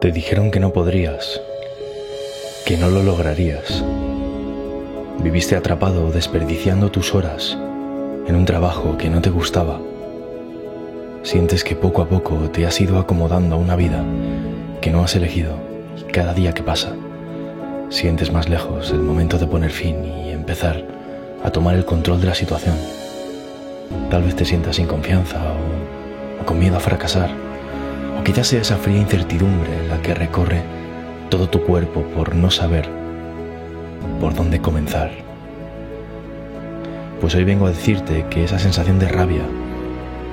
Te dijeron que no podrías, que no lo lograrías. Viviste atrapado desperdiciando tus horas en un trabajo que no te gustaba. Sientes que poco a poco te has ido acomodando a una vida que no has elegido y cada día que pasa sientes más lejos el momento de poner fin y empezar a tomar el control de la situación. Tal vez te sientas sin confianza o, o con miedo a fracasar o quizás sea esa fría incertidumbre la que recorre todo tu cuerpo por no saber por dónde comenzar. Pues hoy vengo a decirte que esa sensación de rabia,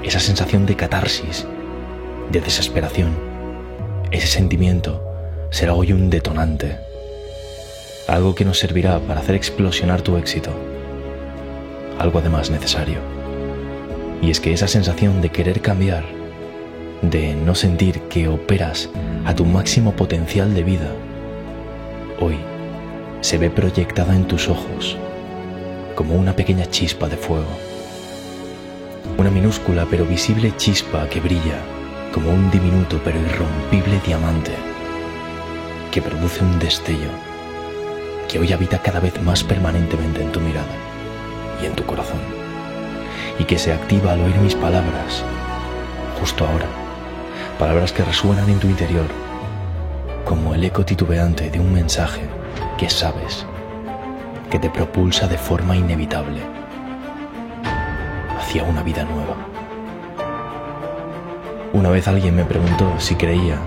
esa sensación de catarsis, de desesperación, ese sentimiento será hoy un detonante, algo que nos servirá para hacer explosionar tu éxito, algo además necesario. Y es que esa sensación de querer cambiar de no sentir que operas a tu máximo potencial de vida, hoy se ve proyectada en tus ojos como una pequeña chispa de fuego. Una minúscula pero visible chispa que brilla como un diminuto pero irrompible diamante que produce un destello que hoy habita cada vez más permanentemente en tu mirada y en tu corazón y que se activa al oír mis palabras justo ahora palabras que resuenan en tu interior como el eco titubeante de un mensaje que sabes que te propulsa de forma inevitable hacia una vida nueva. Una vez alguien me preguntó si creía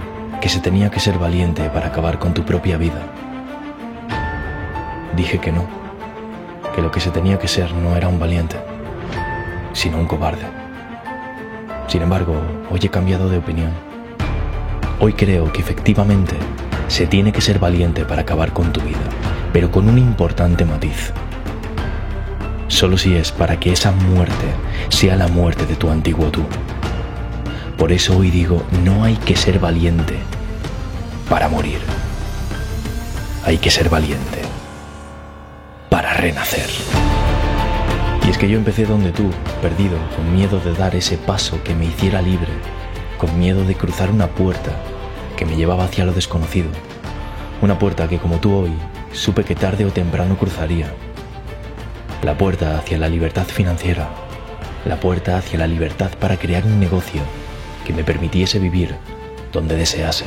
que se tenía que ser valiente para acabar con tu propia vida. Dije que no, que lo que se tenía que ser no era un valiente, sino un cobarde. Sin embargo, hoy he cambiado de opinión. Hoy creo que efectivamente se tiene que ser valiente para acabar con tu vida, pero con un importante matiz. Solo si es para que esa muerte sea la muerte de tu antiguo tú. Por eso hoy digo, no hay que ser valiente para morir. Hay que ser valiente para renacer. Es que yo empecé donde tú, perdido, con miedo de dar ese paso que me hiciera libre, con miedo de cruzar una puerta que me llevaba hacia lo desconocido. Una puerta que como tú hoy, supe que tarde o temprano cruzaría. La puerta hacia la libertad financiera. La puerta hacia la libertad para crear un negocio que me permitiese vivir donde desease.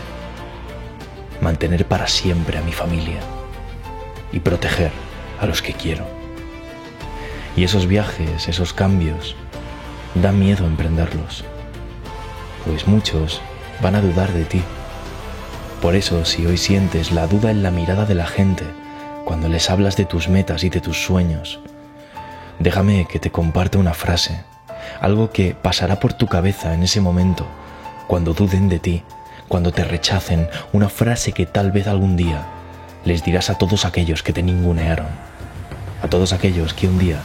Mantener para siempre a mi familia y proteger a los que quiero. Y esos viajes, esos cambios, da miedo emprenderlos, pues muchos van a dudar de ti. Por eso, si hoy sientes la duda en la mirada de la gente, cuando les hablas de tus metas y de tus sueños, déjame que te comparte una frase, algo que pasará por tu cabeza en ese momento, cuando duden de ti, cuando te rechacen, una frase que tal vez algún día les dirás a todos aquellos que te ningunearon, a todos aquellos que un día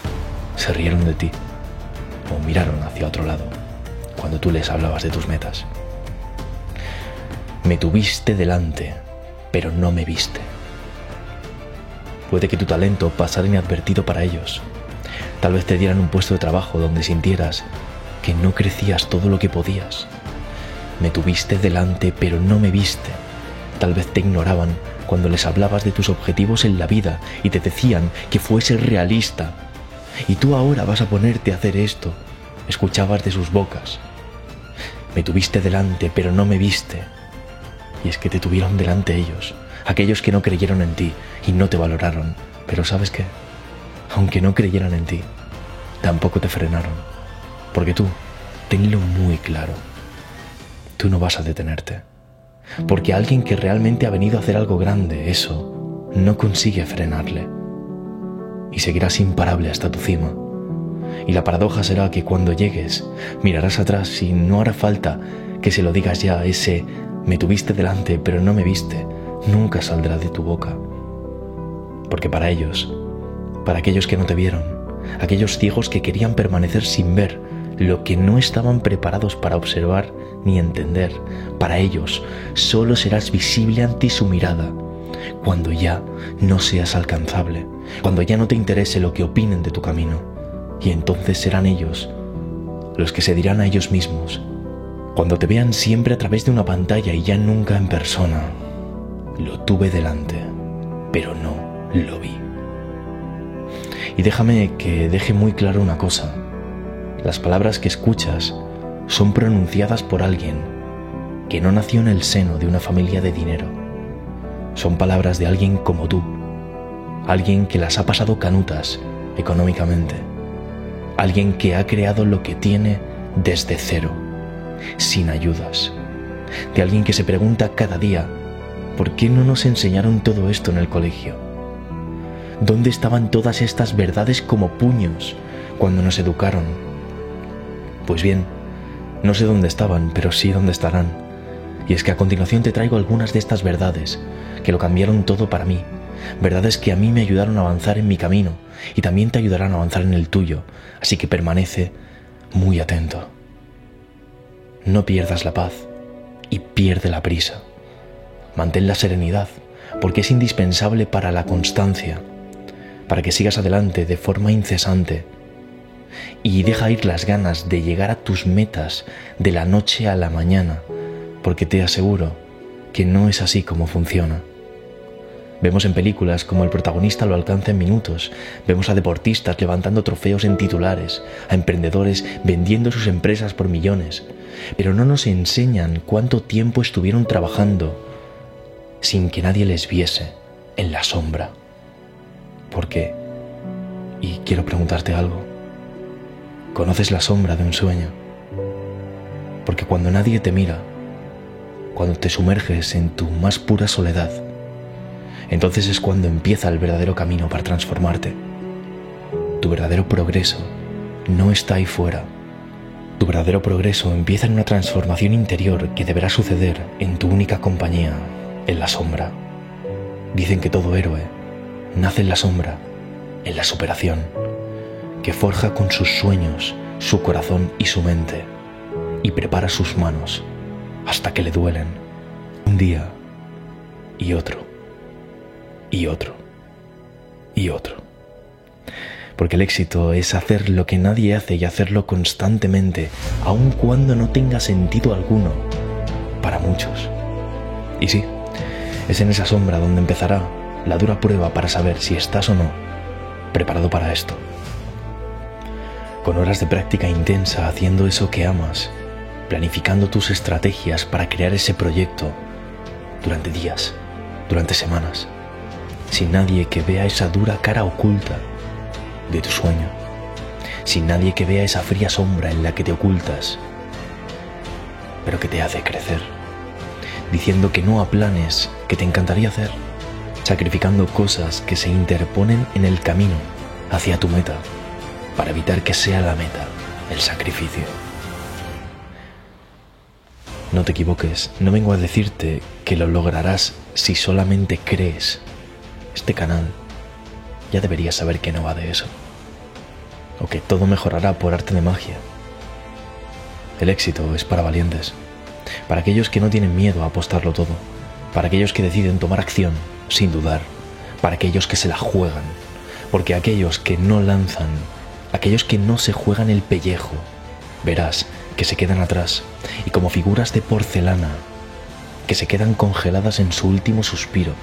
se rieron de ti o miraron hacia otro lado cuando tú les hablabas de tus metas. Me tuviste delante, pero no me viste. Puede que tu talento pasara inadvertido para ellos. Tal vez te dieran un puesto de trabajo donde sintieras que no crecías todo lo que podías. Me tuviste delante, pero no me viste. Tal vez te ignoraban cuando les hablabas de tus objetivos en la vida y te decían que fuese realista y tú ahora vas a ponerte a hacer esto. Escuchabas de sus bocas. Me tuviste delante, pero no me viste. Y es que te tuvieron delante ellos, aquellos que no creyeron en ti y no te valoraron. Pero sabes qué? Aunque no creyeran en ti, tampoco te frenaron. Porque tú, tenlo muy claro. Tú no vas a detenerte. Porque alguien que realmente ha venido a hacer algo grande, eso, no consigue frenarle y seguirás imparable hasta tu cima. Y la paradoja será que cuando llegues, mirarás atrás y no hará falta que se lo digas ya ese me tuviste delante pero no me viste, nunca saldrá de tu boca. Porque para ellos, para aquellos que no te vieron, aquellos ciegos que querían permanecer sin ver lo que no estaban preparados para observar ni entender, para ellos solo serás visible ante su mirada cuando ya no seas alcanzable, cuando ya no te interese lo que opinen de tu camino. Y entonces serán ellos los que se dirán a ellos mismos, Cuando te vean siempre a través de una pantalla y ya nunca en persona. Lo tuve delante, pero no lo vi. Y déjame que deje muy claro una cosa. Las palabras que escuchas son pronunciadas por alguien que no nació en el seno de una familia de dinero. Son palabras de alguien como tú, alguien que las ha pasado canutas económicamente, alguien que ha creado lo que tiene desde cero, sin ayudas, de alguien que se pregunta cada día, ¿por qué no nos enseñaron todo esto en el colegio? ¿Dónde estaban todas estas verdades como puños cuando nos educaron? Pues bien, no sé dónde estaban, pero sí dónde estarán. Y es que a continuación te traigo algunas de estas verdades que lo cambiaron todo para mí. Verdades que a mí me ayudaron a avanzar en mi camino y también te ayudarán a avanzar en el tuyo. Así que permanece muy atento. No pierdas la paz y pierde la prisa. Mantén la serenidad porque es indispensable para la constancia para que sigas adelante de forma incesante y deja ir las ganas de llegar a tus metas de la noche a la mañana, porque te aseguro que no es así como funciona. Vemos en películas como el protagonista lo alcanza en minutos, vemos a deportistas levantando trofeos en titulares, a emprendedores vendiendo sus empresas por millones, pero no nos enseñan cuánto tiempo estuvieron trabajando sin que nadie les viese en la sombra. ¿Por qué? Y quiero preguntarte algo. ¿Conoces la sombra de un sueño? Porque cuando nadie te mira, cuando te sumerges en tu más pura soledad, entonces es cuando empieza el verdadero camino para transformarte. Tu verdadero progreso no está ahí fuera. Tu verdadero progreso empieza en una transformación interior que deberá suceder en tu única compañía, en la sombra. Dicen que todo héroe nace en la sombra, en la superación, que forja con sus sueños su corazón y su mente, y prepara sus manos hasta que le duelen un día y otro, y otro, y otro. Porque el éxito es hacer lo que nadie hace y hacerlo constantemente, aun cuando no tenga sentido alguno, para muchos. Y sí, es en esa sombra donde empezará la dura prueba para saber si estás o no preparado para esto. Con horas de práctica intensa haciendo eso que amas, planificando tus estrategias para crear ese proyecto durante días, durante semanas, sin nadie que vea esa dura cara oculta de tu sueño, sin nadie que vea esa fría sombra en la que te ocultas, pero que te hace crecer, diciendo que no a planes que te encantaría hacer sacrificando cosas que se interponen en el camino hacia tu meta, para evitar que sea la meta el sacrificio. No te equivoques, no vengo a decirte que lo lograrás si solamente crees. Este canal ya deberías saber que no va de eso. O que todo mejorará por arte de magia. El éxito es para valientes, para aquellos que no tienen miedo a apostarlo todo, para aquellos que deciden tomar acción sin dudar, para aquellos que se la juegan, porque aquellos que no lanzan, aquellos que no se juegan el pellejo, verás que se quedan atrás y como figuras de porcelana que se quedan congeladas en su último suspiro.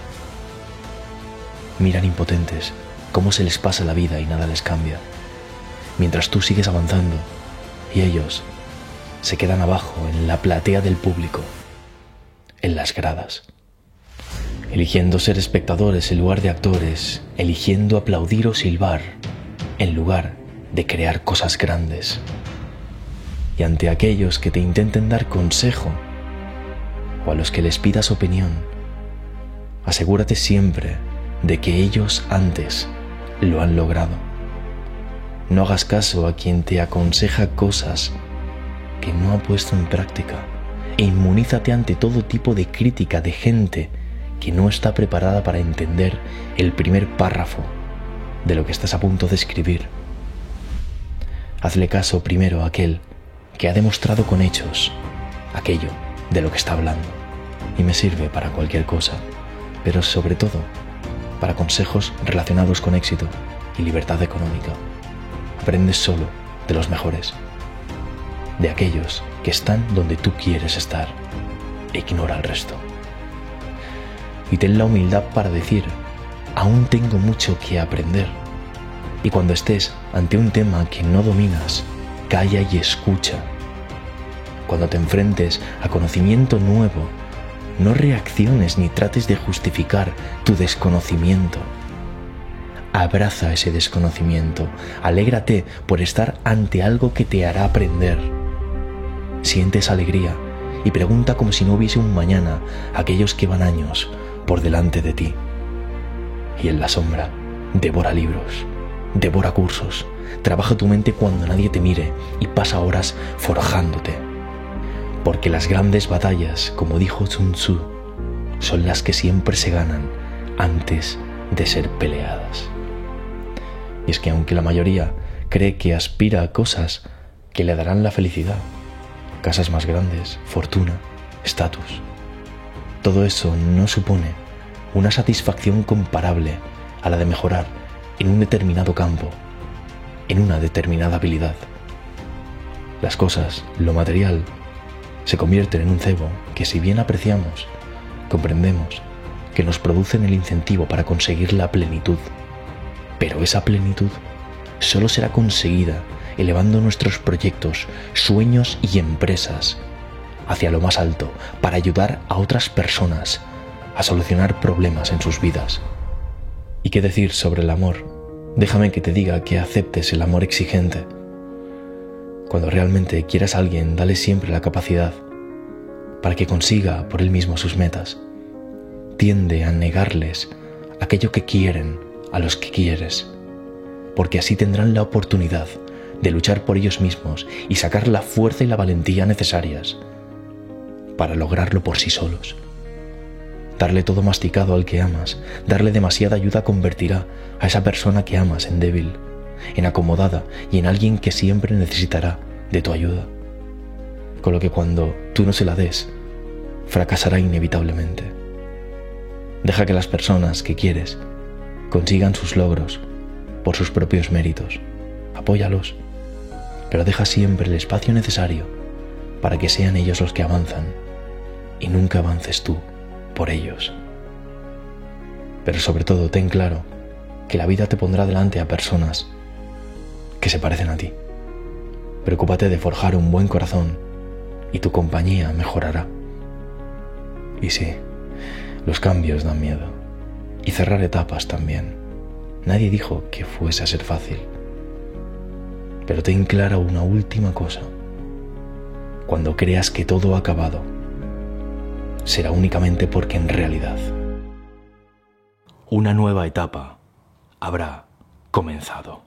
Miran impotentes cómo se les pasa la vida y nada les cambia, mientras tú sigues avanzando y ellos se quedan abajo en la platea del público, en las gradas eligiendo ser espectadores en lugar de actores, eligiendo aplaudir o silbar en lugar de crear cosas grandes. Y ante aquellos que te intenten dar consejo o a los que les pidas opinión, asegúrate siempre de que ellos antes lo han logrado. No hagas caso a quien te aconseja cosas que no ha puesto en práctica e inmunízate ante todo tipo de crítica de gente que no está preparada para entender el primer párrafo de lo que estás a punto de escribir. Hazle caso primero a aquel que ha demostrado con hechos aquello de lo que está hablando y me sirve para cualquier cosa, pero sobre todo para consejos relacionados con éxito y libertad económica. Aprendes solo de los mejores, de aquellos que están donde tú quieres estar ignora el resto. Y ten la humildad para decir, aún tengo mucho que aprender. Y cuando estés ante un tema que no dominas, calla y escucha. Cuando te enfrentes a conocimiento nuevo, no reacciones ni trates de justificar tu desconocimiento. Abraza ese desconocimiento, alégrate por estar ante algo que te hará aprender. Sientes alegría y pregunta como si no hubiese un mañana aquellos que van años por delante de ti. Y en la sombra, devora libros, devora cursos, trabaja tu mente cuando nadie te mire y pasa horas forjándote. Porque las grandes batallas, como dijo Sun Tzu, son las que siempre se ganan antes de ser peleadas. Y es que aunque la mayoría cree que aspira a cosas que le darán la felicidad, casas más grandes, fortuna, estatus, todo eso no supone una satisfacción comparable a la de mejorar en un determinado campo, en una determinada habilidad. Las cosas, lo material, se convierten en un cebo que si bien apreciamos, comprendemos que nos producen el incentivo para conseguir la plenitud pero esa plenitud solo será conseguida elevando nuestros proyectos, sueños y empresas hacia lo más alto para ayudar a otras personas a solucionar problemas en sus vidas. ¿Y qué decir sobre el amor? Déjame que te diga que aceptes el amor exigente. Cuando realmente quieras a alguien, dale siempre la capacidad para que consiga por él mismo sus metas. Tiende a negarles aquello que quieren a los que quieres, porque así tendrán la oportunidad de luchar por ellos mismos y sacar la fuerza y la valentía necesarias para lograrlo por sí solos. Darle todo masticado al que amas, darle demasiada ayuda convertirá a esa persona que amas en débil, en acomodada y en alguien que siempre necesitará de tu ayuda. Con lo que cuando tú no se la des, fracasará inevitablemente. Deja que las personas que quieres consigan sus logros por sus propios méritos. Apóyalos, pero deja siempre el espacio necesario para que sean ellos los que avanzan y nunca avances tú por ellos. Pero sobre todo ten claro que la vida te pondrá delante a personas que se parecen a ti. Preocúpate de forjar un buen corazón y tu compañía mejorará. Y sí, los cambios dan miedo y cerrar etapas también. Nadie dijo que fuese a ser fácil. Pero ten clara una última cosa. Cuando creas que todo ha acabado, será únicamente porque en realidad una nueva etapa habrá comenzado.